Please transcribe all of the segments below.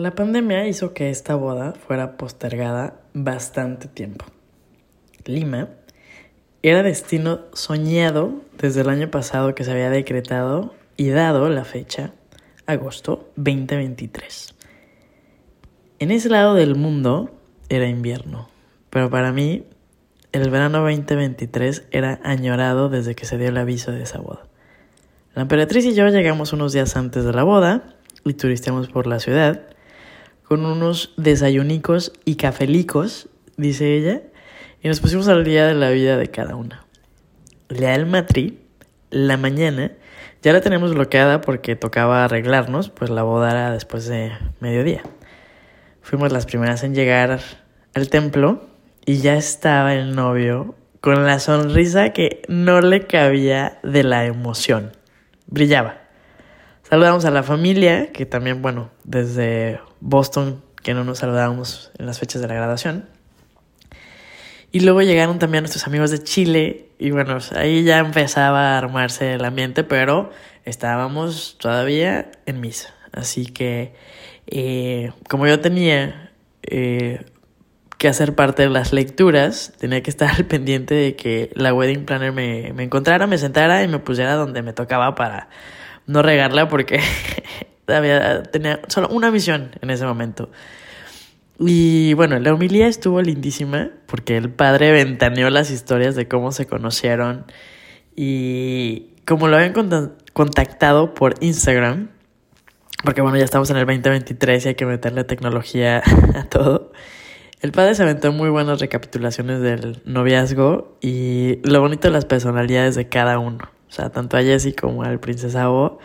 La pandemia hizo que esta boda fuera postergada bastante tiempo. Lima era destino soñado desde el año pasado que se había decretado y dado la fecha, agosto 2023. En ese lado del mundo era invierno, pero para mí el verano 2023 era añorado desde que se dio el aviso de esa boda. La emperatriz y yo llegamos unos días antes de la boda y turisteamos por la ciudad con unos desayunicos y cafelicos, dice ella, y nos pusimos al día de la vida de cada una. El día del matri, la mañana, ya la tenemos bloqueada porque tocaba arreglarnos, pues la boda era después de mediodía. Fuimos las primeras en llegar al templo y ya estaba el novio con la sonrisa que no le cabía de la emoción. Brillaba. Saludamos a la familia, que también, bueno, desde Boston, que no nos saludábamos en las fechas de la graduación. Y luego llegaron también nuestros amigos de Chile y bueno, ahí ya empezaba a armarse el ambiente, pero estábamos todavía en misa. Así que eh, como yo tenía eh, que hacer parte de las lecturas, tenía que estar al pendiente de que la wedding planner me, me encontrara, me sentara y me pusiera donde me tocaba para no regarla porque había, tenía solo una misión en ese momento. Y bueno, la humildad estuvo lindísima porque el padre ventaneó las historias de cómo se conocieron y como lo habían contactado por Instagram, porque bueno, ya estamos en el 2023 y hay que meterle tecnología a todo. El padre se aventó muy buenas recapitulaciones del noviazgo y lo bonito de las personalidades de cada uno. O sea, tanto a Jessie como al Princesa O,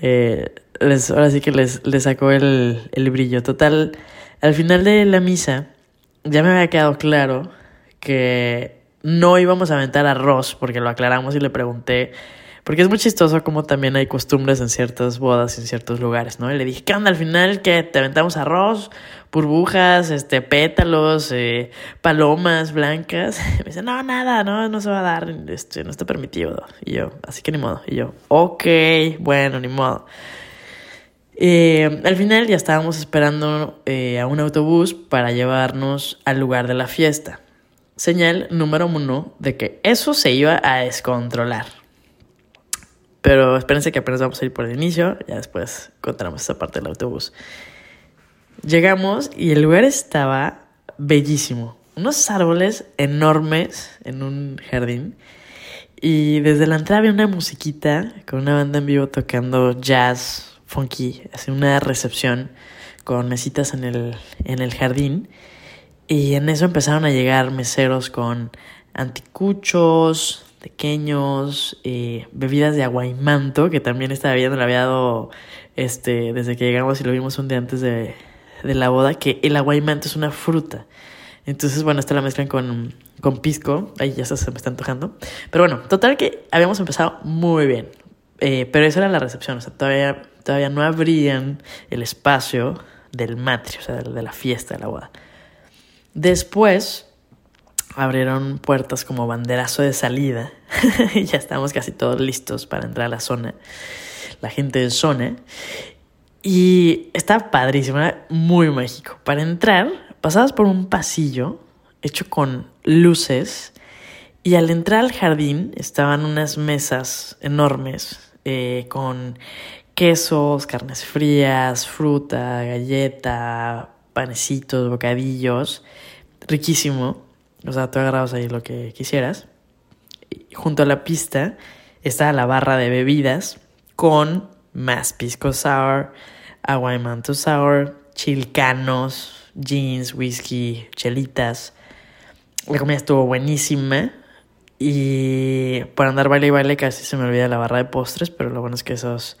eh, les, ahora sí que les, sacó el, el brillo. Total, al final de la misa, ya me había quedado claro que no íbamos a aventar arroz, porque lo aclaramos y le pregunté, porque es muy chistoso como también hay costumbres en ciertas bodas, en ciertos lugares, ¿no? Y le dije, ¿qué onda al final? que ¿Te aventamos arroz? Burbujas, este, pétalos, eh, palomas blancas. Me dice, no, nada, no, no se va a dar, este, no está permitido. Y yo, así que ni modo. Y yo, ok, bueno, ni modo. Eh, al final ya estábamos esperando eh, a un autobús para llevarnos al lugar de la fiesta. Señal número uno de que eso se iba a descontrolar. Pero espérense que apenas vamos a ir por el inicio, ya después contaremos esa parte del autobús. Llegamos y el lugar estaba bellísimo. Unos árboles enormes en un jardín. Y desde la entrada había una musiquita con una banda en vivo tocando jazz, funky, así una recepción con mesitas en el, en el jardín. Y en eso empezaron a llegar meseros con anticuchos, pequeños, eh, bebidas de aguaimanto, que también estaba viendo, le había dado este, desde que llegamos y lo vimos un día antes de, de la boda, que el aguaimanto es una fruta. Entonces, bueno, esta la mezclan con, con pisco. Ahí ya se, me está antojando. Pero bueno, total que habíamos empezado muy bien. Eh, pero esa era la recepción. O sea, todavía, todavía no abrían el espacio del matri, o sea, de la fiesta de la boda. Después abrieron puertas como banderazo de salida y ya estamos casi todos listos para entrar a la zona. La gente de zona. Y está padrísimo, muy mágico. Para entrar, pasabas por un pasillo hecho con luces y al entrar al jardín estaban unas mesas enormes eh, con quesos, carnes frías, fruta, galleta, panecitos, bocadillos. Riquísimo. O sea, tú agarrabas ahí lo que quisieras. Junto a la pista está la barra de bebidas con más pisco sour, agua de manto sour, chilcanos, jeans, whisky, chelitas. La comida estuvo buenísima. Y por andar baile y baile casi se me olvida la barra de postres, pero lo bueno es que esos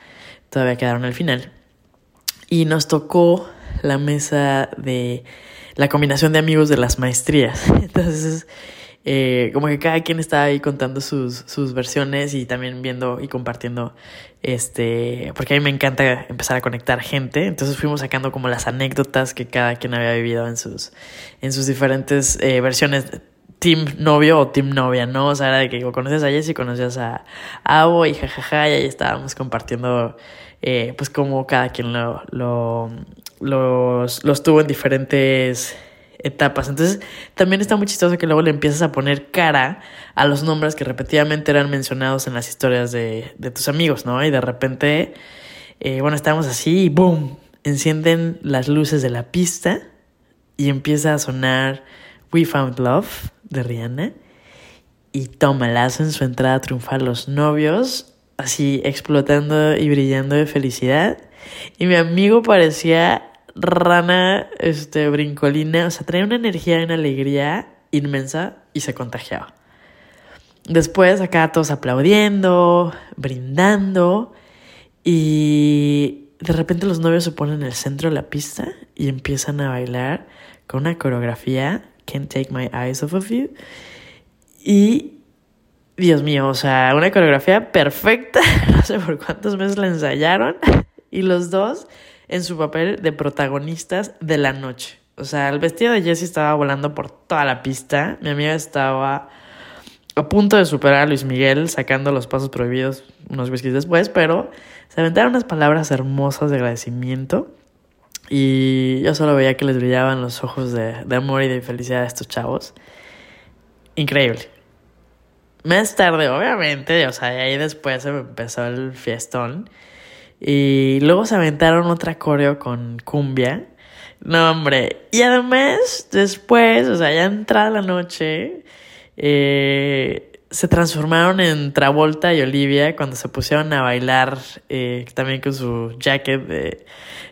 todavía quedaron al final. Y nos tocó la mesa de la combinación de amigos de las maestrías. Entonces, eh, como que cada quien está ahí contando sus, sus versiones y también viendo y compartiendo, este, porque a mí me encanta empezar a conectar gente, entonces fuimos sacando como las anécdotas que cada quien había vivido en sus, en sus diferentes eh, versiones team novio o team novia, ¿no? O sea, era de que conoces a Jessy, conocías a Abo y jajaja, y ahí estábamos compartiendo, eh, pues, como cada quien lo, lo, los, los tuvo en diferentes etapas. Entonces, también está muy chistoso que luego le empiezas a poner cara a los nombres que repetidamente eran mencionados en las historias de, de tus amigos, ¿no? Y de repente, eh, bueno, estamos así y ¡boom! Encienden las luces de la pista y empieza a sonar We Found Love de Rihanna. Y tómalazo en su entrada triunfal los novios, así explotando y brillando de felicidad. Y mi amigo parecía rana, este, brincolina, o sea, traía una energía y una alegría inmensa y se contagiaba. Después acá todos aplaudiendo, brindando y de repente los novios se ponen en el centro de la pista y empiezan a bailar con una coreografía, Can't Take My Eyes Off of You. Y, Dios mío, o sea, una coreografía perfecta, no sé por cuántos meses la ensayaron y los dos en su papel de protagonistas de la noche. O sea, el vestido de Jessie estaba volando por toda la pista. Mi amiga estaba a punto de superar a Luis Miguel sacando los pasos prohibidos unos whiskies después, pero se aventaron unas palabras hermosas de agradecimiento. Y yo solo veía que les brillaban los ojos de, amor y de felicidad a estos chavos. Increíble. Más tarde, obviamente, o sea, ahí después empezó el fiestón. Y luego se aventaron otra coreo con cumbia. No, hombre. Y además, después, o sea, ya entrada la noche, eh, se transformaron en Travolta y Olivia cuando se pusieron a bailar eh, también con su jacket de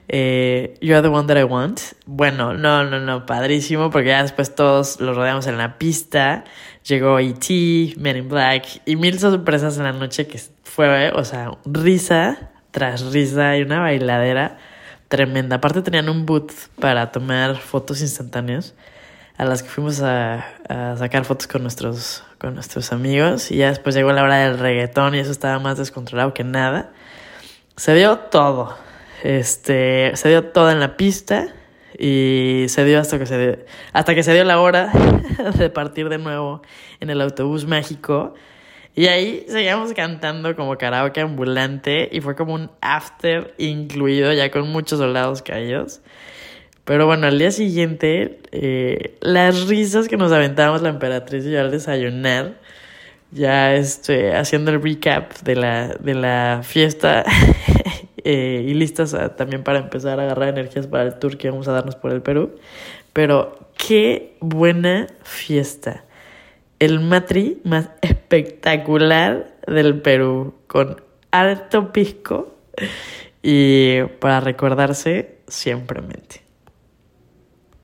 eh, You're the One That I Want. Bueno, no, no, no, padrísimo, porque ya después todos los rodeamos en la pista. Llegó E.T., Men in Black y mil sorpresas en la noche que fue, o sea, risa tras risa y una bailadera tremenda. Aparte tenían un booth para tomar fotos instantáneas a las que fuimos a, a, sacar fotos con nuestros, con nuestros amigos y ya después llegó la hora del reggaetón y eso estaba más descontrolado que nada. Se dio todo. Este, se dio todo en la pista y se dio hasta que se dio, hasta que se dio la hora de partir de nuevo en el autobús mágico y ahí seguíamos cantando como karaoke ambulante y fue como un after incluido ya con muchos soldados caídos. Pero bueno, al día siguiente, eh, las risas que nos aventábamos la emperatriz y yo al desayunar, ya este, haciendo el recap de la, de la fiesta eh, y listas también para empezar a agarrar energías para el tour que vamos a darnos por el Perú. Pero qué buena fiesta el matri más espectacular del Perú, con alto pisco y para recordarse siempre mente.